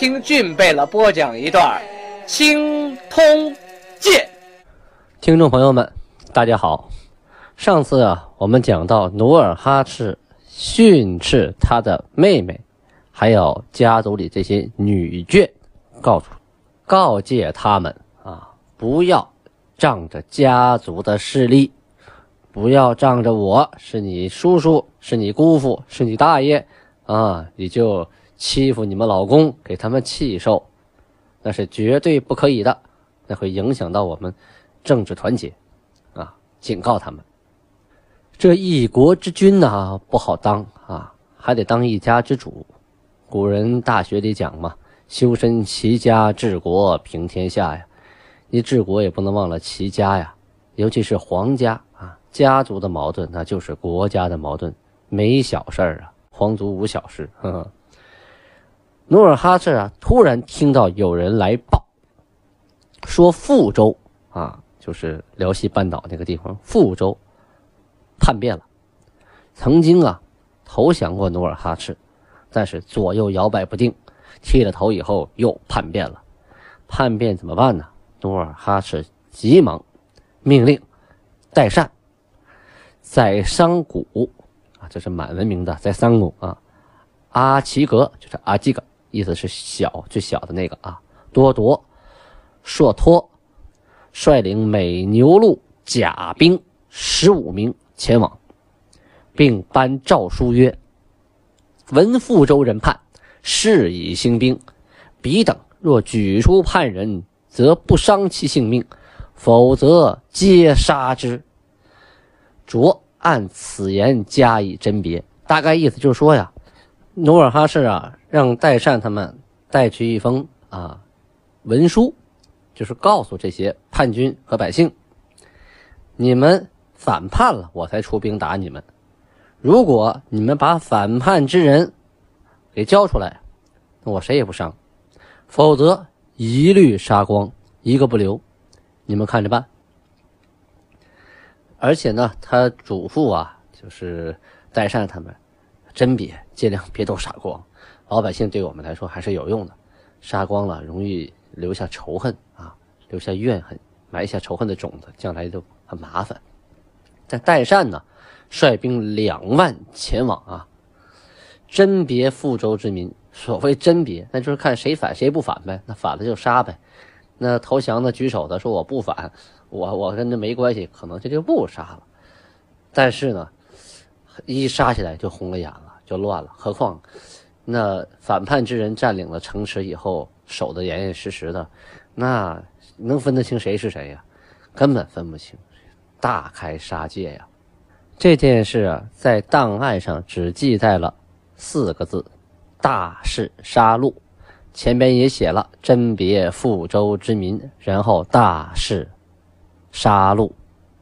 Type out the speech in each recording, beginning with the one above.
听俊贝勒播讲一段《青通剑》。听众朋友们，大家好。上次啊，我们讲到努尔哈赤训斥他的妹妹，还有家族里这些女眷，告诉、告诫他们啊，不要仗着家族的势力，不要仗着我是你叔叔、是你姑父、是你大爷啊，你就欺负你们老公，给他们气受，那是绝对不可以的，那会影响到我们政治团结啊！警告他们。这一国之君呐，不好当啊，还得当一家之主。古人大学里讲嘛，“修身齐家治国平天下”呀，你治国也不能忘了齐家呀，尤其是皇家啊，家族的矛盾那就是国家的矛盾，没小事儿啊，皇族无小事。呵呵。努尔哈赤啊，突然听到有人来报，说富州啊，就是辽西半岛那个地方，富州。叛变了，曾经啊投降过努尔哈赤，但是左右摇摆不定，剃了头以后又叛变了。叛变怎么办呢？努尔哈赤急忙命令代善在山谷啊，这是满文明的在山谷啊，阿齐格就是阿基格，意思是小最小的那个啊，多铎、硕托率领美牛录甲兵十五名。前往，并颁诏书曰：“闻富州人叛，誓以兴兵。彼等若举出叛人，则不伤其性命；否则，皆杀之。”着按此言加以甄别。大概意思就是说呀，努尔哈赤啊，让代善他们带去一封啊文书，就是告诉这些叛军和百姓，你们。反叛了，我才出兵打你们。如果你们把反叛之人给交出来，我谁也不伤；否则一律杀光，一个不留。你们看着办。而且呢，他嘱咐啊，就是代善他们甄别，尽量别都杀光。老百姓对我们来说还是有用的，杀光了容易留下仇恨啊，留下怨恨，埋下仇恨的种子，将来就很麻烦。在代善呢，率兵两万前往啊，甄别富州之民。所谓甄别，那就是看谁反谁不反呗。那反了就杀呗。那投降的举手的说我不反，我我跟这没关系，可能这就不杀了。但是呢，一杀起来就红了眼了，就乱了。何况那反叛之人占领了城池以后，守得严严实实的，那能分得清谁是谁呀？根本分不清。大开杀戒呀！这件事啊，在档案上只记载了四个字：“大事杀戮”，前边也写了“甄别富州之民”，然后“大事杀戮”，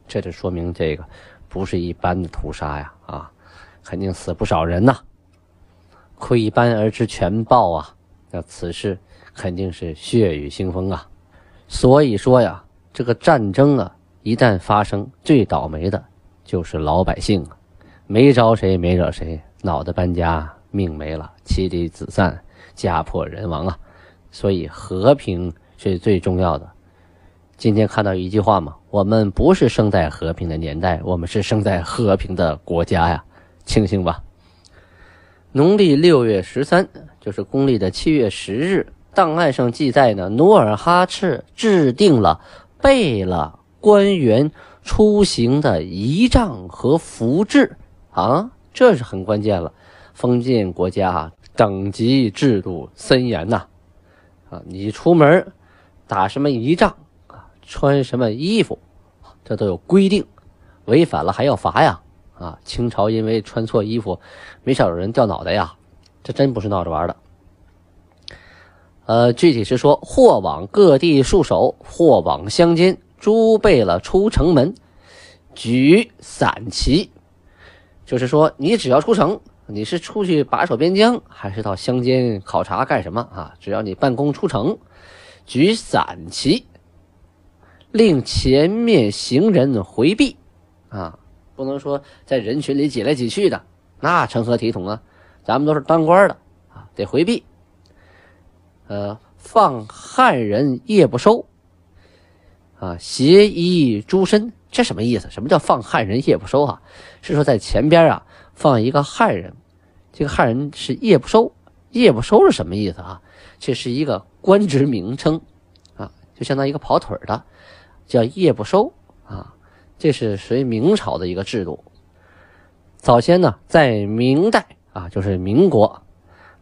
这就说明这个不是一般的屠杀呀！啊，肯定死不少人呐！窥斑而知全豹啊！那此事肯定是血雨腥风啊！所以说呀，这个战争啊。一旦发生，最倒霉的就是老百姓啊！没招谁，没惹谁，脑袋搬家，命没了，妻离子散，家破人亡啊！所以和平是最重要的。今天看到一句话嘛，我们不是生在和平的年代，我们是生在和平的国家呀！庆幸吧。农历六月十三，就是公历的七月十日，档案上记载呢，努尔哈赤制定了贝勒。官员出行的仪仗和服制啊，这是很关键了。封建国家等级制度森严呐，啊，你出门打什么仪仗啊，穿什么衣服，这都有规定，违反了还要罚呀！啊，清朝因为穿错衣服，没少有人掉脑袋呀，这真不是闹着玩的。呃，具体是说，或往各地戍守，或往乡间诸备了出城门，举散旗。就是说，你只要出城，你是出去把守边疆，还是到乡间考察干什么啊？只要你办公出城，举散旗，令前面行人回避啊，不能说在人群里挤来挤去的，那成何体统啊？咱们都是当官的啊，得回避。呃，放汉人夜不收，啊，携衣诸身，这什么意思？什么叫放汉人夜不收啊？是说在前边啊放一个汉人，这个汉人是夜不收，夜不收是什么意思啊？这是一个官职名称啊，就相当于一个跑腿的，叫夜不收。这是属于明朝的一个制度。早先呢，在明代啊，就是民国，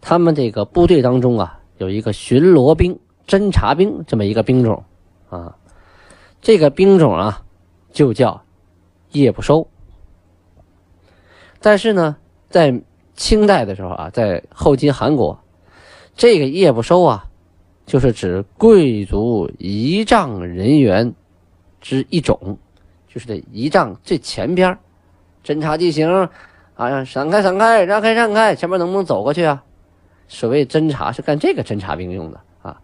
他们这个部队当中啊。有一个巡逻兵、侦察兵这么一个兵种，啊，这个兵种啊就叫夜不收。但是呢，在清代的时候啊，在后金韩国，这个夜不收啊，就是指贵族仪仗人员之一种，就是这仪仗最前边侦察地形，啊，闪开闪开，让开让开，前面能不能走过去啊？所谓侦察是干这个侦察兵用的啊，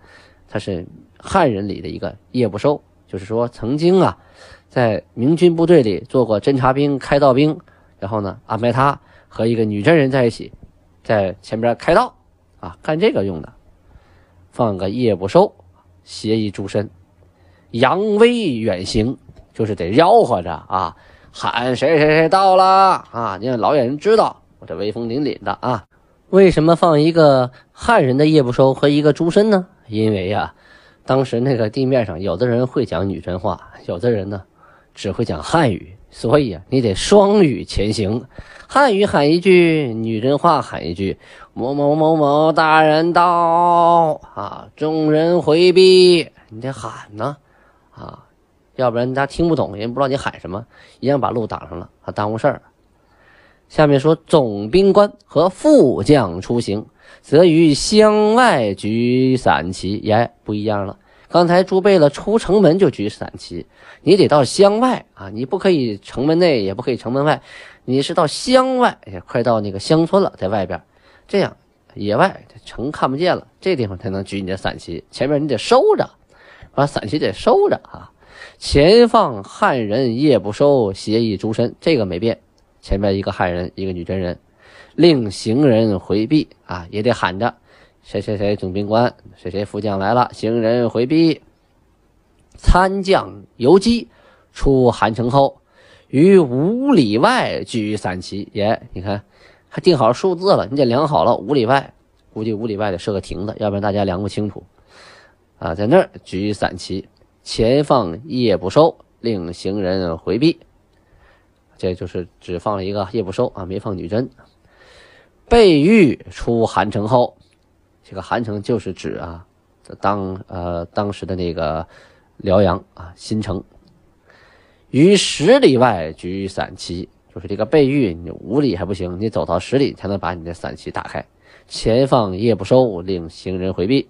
他是汉人里的一个夜不收，就是说曾经啊，在明军部队里做过侦察兵、开道兵，然后呢安排他和一个女真人在一起，在前边开道啊，干这个用的，放个夜不收，协议诸身，扬威远行，就是得吆喝着啊，喊谁谁谁到了啊，你让老远人知道我这威风凛凛的啊。为什么放一个汉人的夜不收和一个诸身呢？因为呀，当时那个地面上有的人会讲女真话，有的人呢只会讲汉语，所以啊，你得双语前行，汉语喊一句，女真话喊一句，某某某某大人到啊，众人回避，你得喊呢啊，要不然人家听不懂，人不知道你喊什么，一样把路挡上了，还耽误事儿。下面说，总兵官和副将出行，则于乡外举散旗。耶，不一样了。刚才朱贝了出城门就举散旗，你得到乡外啊，你不可以城门内，也不可以城门外，你是到乡外，也快到那个乡村了，在外边，这样野外城看不见了，这地方才能举你的散旗。前面你得收着，把散旗得收着啊。前放汉人夜不收，协议诸身，这个没变。前面一个汉人，一个女真人，令行人回避啊，也得喊着谁谁谁总兵官，谁谁副将来了，行人回避。参将游击出韩城后，于五里外举散旗。耶，你看还定好数字了，你得量好了五里外，估计五里外得设个亭子，要不然大家量不清楚啊。在那儿举散旗，前放夜不收，令行人回避。这就是只放了一个夜不收啊，没放女真。备御出韩城后，这个韩城就是指啊，当呃当时的那个辽阳啊新城。于十里外举散旗，就是这个备御，你五里还不行，你走到十里才能把你的散旗打开。前放夜不收，令行人回避。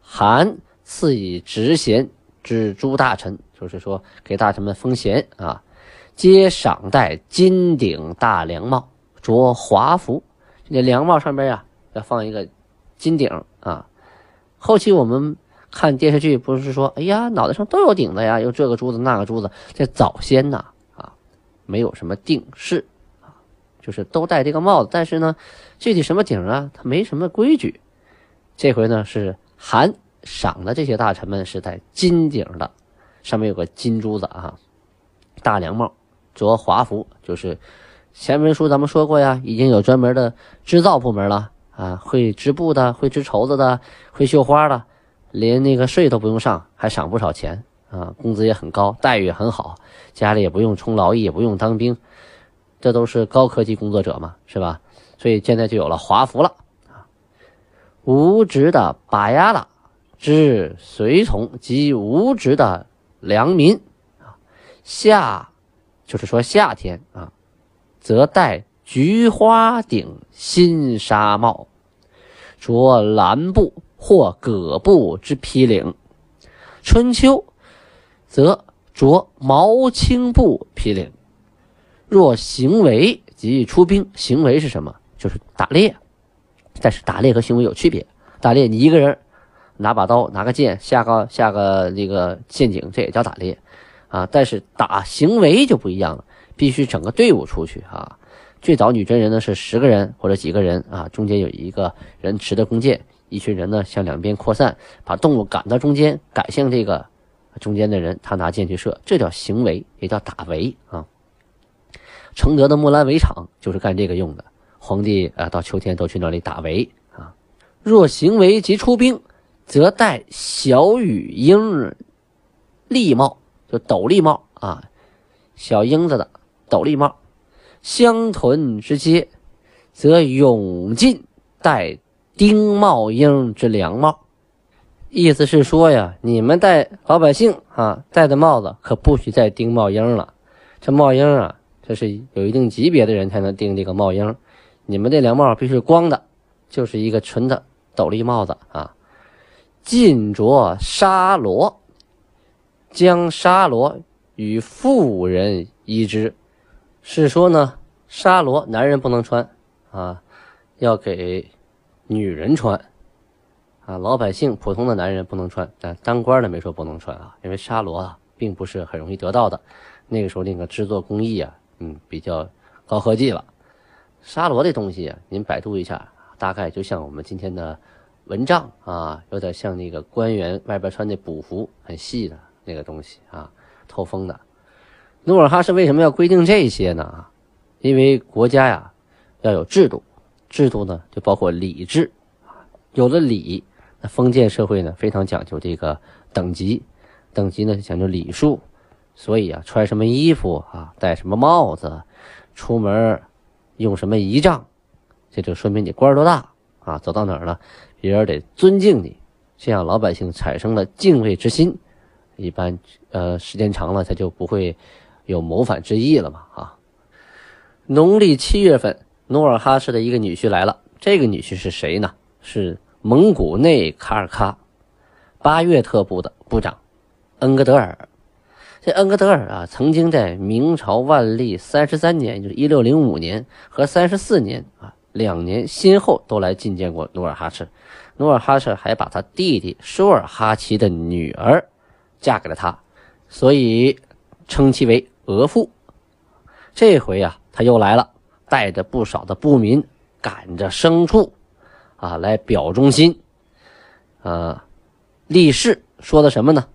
韩赐以职衔之诸大臣，就是说给大臣们封衔啊。皆赏戴金顶大凉帽，着华服。那凉帽上边呀，要放一个金顶啊。后期我们看电视剧，不是说，哎呀，脑袋上都有顶子呀，有这个珠子那个珠子。这早先呢，啊，没有什么定式啊，就是都戴这个帽子。但是呢，具体什么顶啊，它没什么规矩。这回呢，是韩赏的这些大臣们是戴金顶的，上面有个金珠子啊，大凉帽。着华服，就是前文书咱们说过呀，已经有专门的织造部门了啊，会织布的，会织绸子的，会绣花的，连那个税都不用上，还赏不少钱啊，工资也很高，待遇很好，家里也不用充劳役，也不用当兵，这都是高科技工作者嘛，是吧？所以现在就有了华服了啊。无职的拔牙了，之随从及无职的良民啊，下。就是说夏天啊，则戴菊花顶新纱帽；着蓝布或葛布之披领；春秋则着毛青布披领。若行为即出兵，行为是什么？就是打猎。但是打猎和行为有区别。打猎你一个人拿把刀、拿个剑下个下个那个陷阱，这也叫打猎啊。但是打行为就不一样了，必须整个队伍出去啊。最早女真人呢是十个人或者几个人啊，中间有一个人持着弓箭，一群人呢向两边扩散，把动物赶到中间，赶向这个中间的人，他拿箭去射，这叫行为，也叫打围啊。承德的木兰围场就是干这个用的。皇帝啊，到秋天都去那里打围啊。若行为即出兵，则戴小羽鹰笠帽，就斗笠帽啊，小鹰子的斗笠帽。相屯之阶，则永进戴丁帽鹰之凉帽。意思是说呀，你们戴老百姓啊戴的帽子可不许再丁帽鹰了。这帽鹰啊，这是有一定级别的人才能钉这个帽鹰。你们这凉帽必须是光的，就是一个纯的斗笠帽子啊。尽着沙罗，将沙罗与妇人衣之，是说呢，沙罗男人不能穿啊，要给女人穿啊。老百姓普通的男人不能穿，但当官的没说不能穿啊，因为沙罗啊并不是很容易得到的。那个时候那个制作工艺啊，嗯，比较高科技了。沙罗这东西啊，您百度一下，大概就像我们今天的蚊帐啊，有点像那个官员外边穿的补服，很细的那个东西啊，透风的。努尔哈赤为什么要规定这些呢？因为国家呀要有制度，制度呢就包括礼制，有了礼，那封建社会呢非常讲究这个等级，等级呢讲究礼数，所以啊穿什么衣服啊，戴什么帽子，出门。用什么仪仗，这就说明你官多大啊！走到哪儿了，别人得尊敬你，这样老百姓产生了敬畏之心，一般呃时间长了，他就不会有谋反之意了嘛啊！农历七月份，努尔哈赤的一个女婿来了，这个女婿是谁呢？是蒙古内卡尔喀八月特部的部长恩格德尔。这恩格德尔啊，曾经在明朝万历三十三年，就是一六零五年和三十四年啊，两年先后都来觐见过努尔哈赤。努尔哈赤还把他弟弟舒尔哈齐的女儿嫁给了他，所以称其为额驸。这回啊，他又来了，带着不少的部民，赶着牲畜啊，来表忠心。啊，立誓说的什么呢？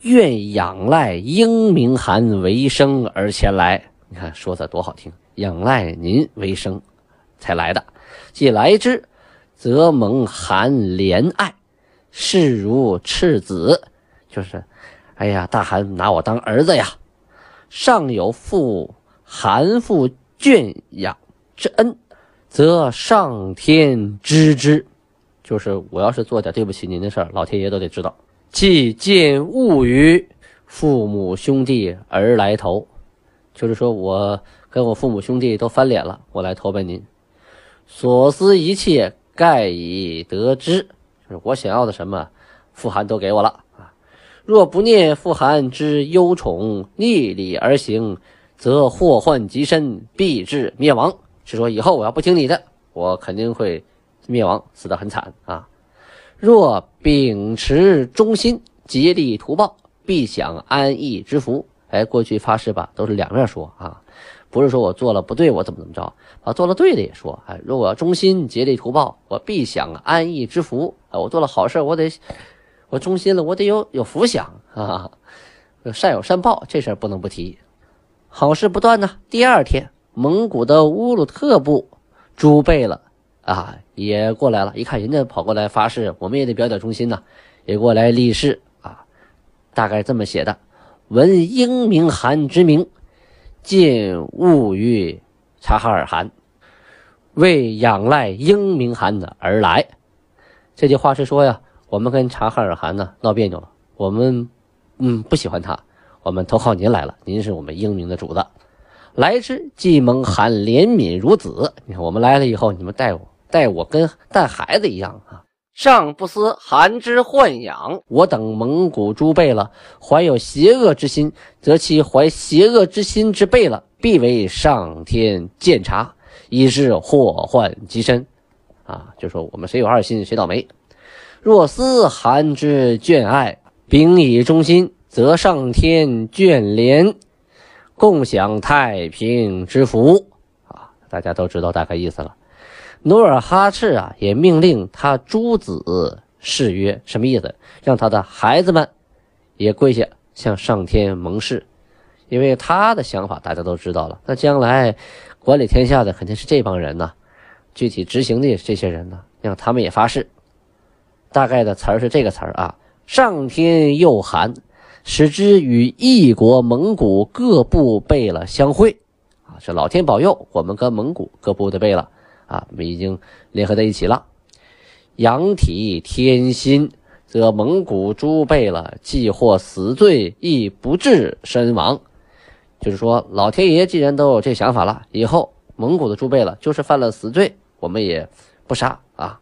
愿仰赖英明汗为生而前来，你看说的多好听，仰赖您为生才来的。既来之，则蒙韩怜爱，视如赤子，就是，哎呀，大汗拿我当儿子呀。上有父韩父圈养之恩，则上天知之，就是我要是做点对不起您的事儿，老天爷都得知道。既见物于父母兄弟而来投，就是说我跟我父母兄弟都翻脸了，我来投奔您。所思一切盖以得之，就是我想要的什么，富汗都给我了啊。若不念富汗之忧宠，逆理而行，则祸患及身，必至灭亡。是说以后我要不听你的，我肯定会灭亡，死得很惨啊。若秉持忠心，竭力图报，必享安逸之福。哎，过去发誓吧，都是两面说啊，不是说我做了不对，我怎么怎么着啊？做了对的也说，哎，如果忠心，竭力图报，我必享安逸之福。啊，我做了好事，我得，我忠心了，我得有有福享啊，善有善报，这事儿不能不提。好事不断呢。第二天，蒙古的乌鲁特部诸贝了。啊，也过来了，一看人家跑过来发誓，我们也得表点忠心呐，也过来立誓啊。大概这么写的：闻英明汗之名，见物于察哈尔汗，为仰赖英明汗的而来。这句话是说呀，我们跟察哈尔汗呢闹别扭了，我们嗯不喜欢他，我们投靠您来了，您是我们英明的主子。来之既蒙汗怜悯如子，你看我们来了以后，你们待我。待我跟带孩子一样啊。上不思寒之豢养，我等蒙古诸贝勒怀有邪恶之心，则其怀邪恶之心之贝勒，必为上天鉴察，以致祸患极深。啊，就说我们谁有二心，谁倒霉。若思寒之眷爱，秉以忠心，则上天眷怜，共享太平之福。啊，大家都知道大概意思了。努尔哈赤啊，也命令他诸子誓约，什么意思？让他的孩子们也跪下向上天盟誓。因为他的想法大家都知道了，那将来管理天下的肯定是这帮人呐。具体执行的也是这些人呢，让他们也发誓。大概的词儿是这个词儿啊：上天佑韩，使之与异国蒙古各部贝勒相会。啊，是老天保佑我们跟蒙古各部的贝勒啊，我们已经联合在一起了。阳体天心，则蒙古诸贝勒既获死罪，亦不致身亡。就是说，老天爷既然都有这想法了，以后蒙古的诸贝勒就是犯了死罪。我们也不杀啊！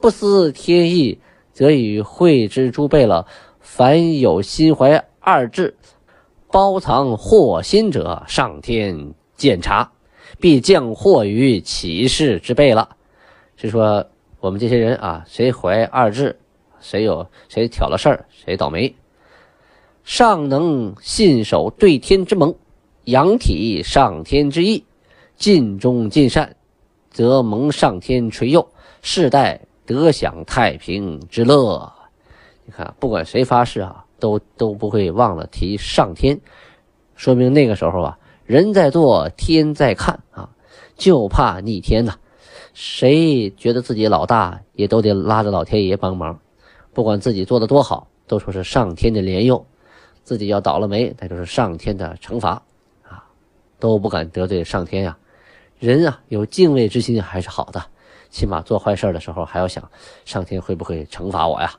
不思天意，则与会之诸贝勒，凡有心怀二志、包藏祸心者，上天鉴察，必降祸于起事之辈了。是说我们这些人啊，谁怀二志，谁有谁挑了事儿，谁倒霉。上能信守对天之盟，仰体上天之意，尽忠尽善。则蒙上天垂佑，世代得享太平之乐。你看，不管谁发誓啊，都都不会忘了提上天，说明那个时候啊，人在做，天在看，就怕逆天呐。谁觉得自己老大，也都得拉着老天爷帮忙。不管自己做的多好，都说是上天的怜佑；自己要倒了霉，那就是上天的惩罚啊，都不敢得罪上天呀。人啊，有敬畏之心还是好的，起码做坏事的时候还要想上天会不会惩罚我呀？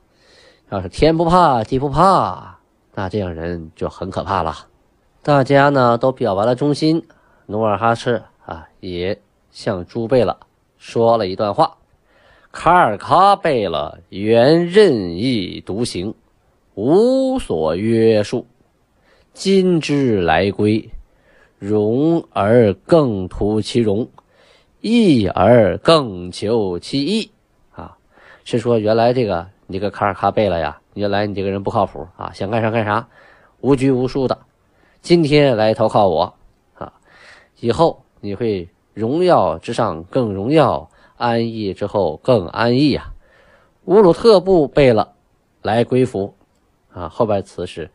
要是天不怕地不怕，那这样人就很可怕了。大家呢都表完了忠心，努尔哈赤啊也向诸贝勒说了一段话：卡尔喀贝勒原任意独行，无所约束，今之来归。容而更图其容，义而更求其义啊！是说原来这个你这个卡尔喀贝勒呀，原来你这个人不靠谱啊，想干啥干啥，无拘无束的。今天来投靠我啊，以后你会荣耀之上更荣耀，安逸之后更安逸啊！乌鲁特部贝勒来归服啊，后边词是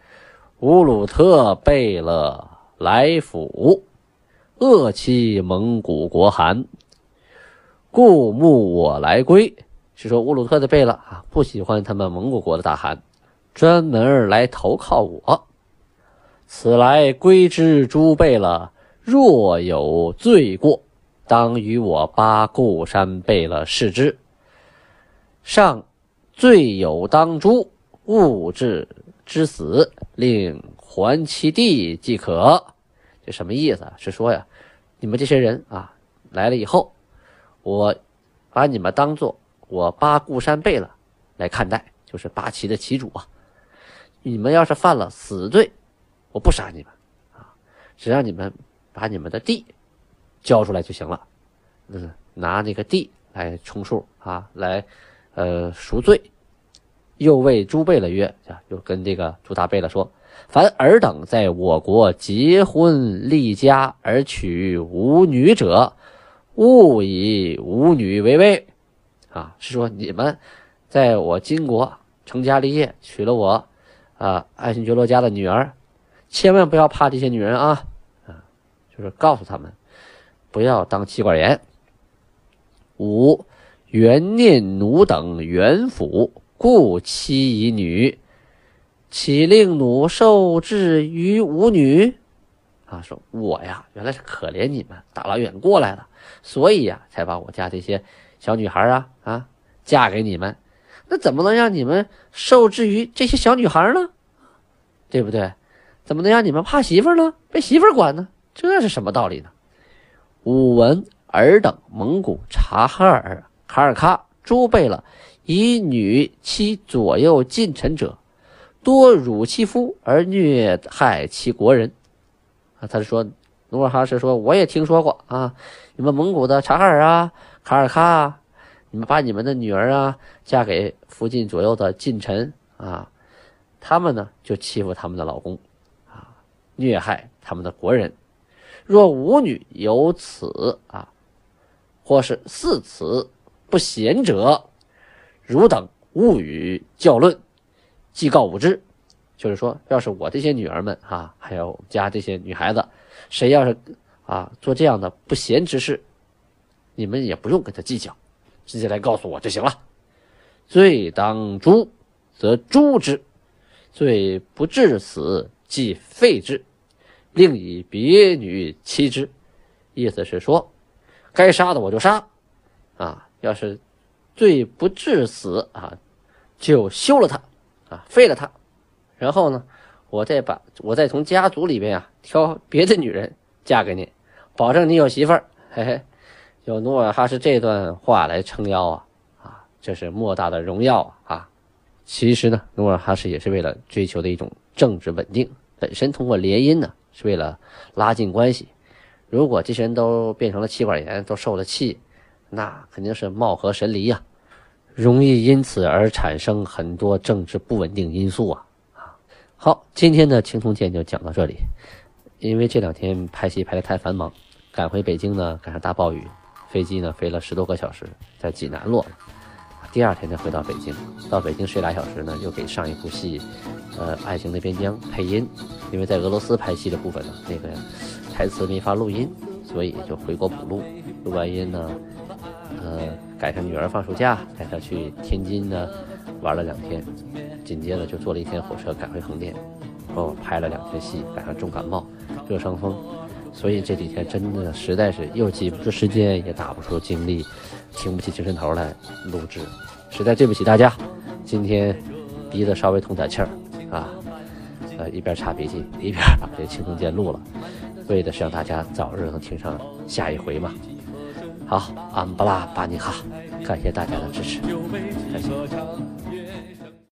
乌鲁特贝勒。来府，恶欺蒙古国寒，故慕我来归。是说乌鲁特的贝勒啊，不喜欢他们蒙古国的大汗，专门来投靠我。此来归之诸贝勒，若有罪过，当与我八固山贝勒视之。上罪有当诛，勿治之死，令。还其地即可，这什么意思？是说呀，你们这些人啊来了以后，我把你们当做我八固山贝勒来看待，就是八旗的旗主啊。你们要是犯了死罪，我不杀你们啊，只让你们把你们的地交出来就行了。嗯，拿那个地来充数啊，来呃赎罪。又为诸贝勒曰：啊，又跟这个朱大贝勒说。凡尔等在我国结婚立家而娶无女者，勿以无女为威。啊，是说你们在我金国成家立业，娶了我啊爱新觉罗家的女儿，千万不要怕这些女人啊！就是告诉他们不要当妻管严。五元念奴等元府，故妻以女。岂令奴受制于吾女？啊，说我呀，原来是可怜你们大老远过来了，所以呀，才把我家这些小女孩啊啊嫁给你们。那怎么能让你们受制于这些小女孩呢？对不对？怎么能让你们怕媳妇呢？被媳妇管呢？这是什么道理呢？武文尔等蒙古察哈尔卡尔喀诸贝勒以女妻左右近臣者，多辱其夫而虐害其国人。啊，他是说努尔哈赤说，我也听说过啊，你们蒙古的察哈尔啊、卡尔喀啊，你们把你们的女儿啊嫁给附近左右的近臣啊，他们呢就欺负他们的老公啊，虐害他们的国人。若吾女有此啊，或是似此不贤者，汝等勿与教论，即告吾之。就是说，要是我这些女儿们啊，还有我们家这些女孩子，谁要是啊做这样的不贤之事，你们也不用跟他计较，直接来告诉我就行了。罪当诛，则诛之；罪不至死，即废之。另以别女妻之，意思是说，该杀的我就杀，啊，要是罪不至死啊，就休了他，啊，废了他，然后呢，我再把我再从家族里边啊挑别的女人嫁给你，保证你有媳妇儿。嘿嘿，有努尔哈赤这段话来撑腰啊，啊，这是莫大的荣耀啊！其实呢，努尔哈赤也是为了追求的一种政治稳定，本身通过联姻呢。是为了拉近关系，如果这些人都变成了气管炎，都受了气，那肯定是貌合神离呀，容易因此而产生很多政治不稳定因素啊！好，今天的青铜剑就讲到这里，因为这两天拍戏拍的太繁忙，赶回北京呢赶上大暴雨，飞机呢飞了十多个小时，在济南落了。第二天才回到北京，到北京睡俩小时呢，又给上一部戏，呃，《爱情的边疆》配音，因为在俄罗斯拍戏的部分呢，那个台词没法录音，所以就回国补录。录完音呢，呃，赶上女儿放暑假，带她去天津呢玩了两天，紧接着就坐了一天火车赶回横店，哦，拍了两天戏，赶上重感冒、热伤风，所以这几天真的实在是又挤不出时间，也打不出精力。挺不起精神头来录制，实在对不起大家。今天鼻子稍微通点气儿啊，呃，一边擦鼻涕一边把这青铜剑录了，为的是让大家早日能听上下一回嘛。好，安布拉巴尼哈，感谢大家的支持，感谢。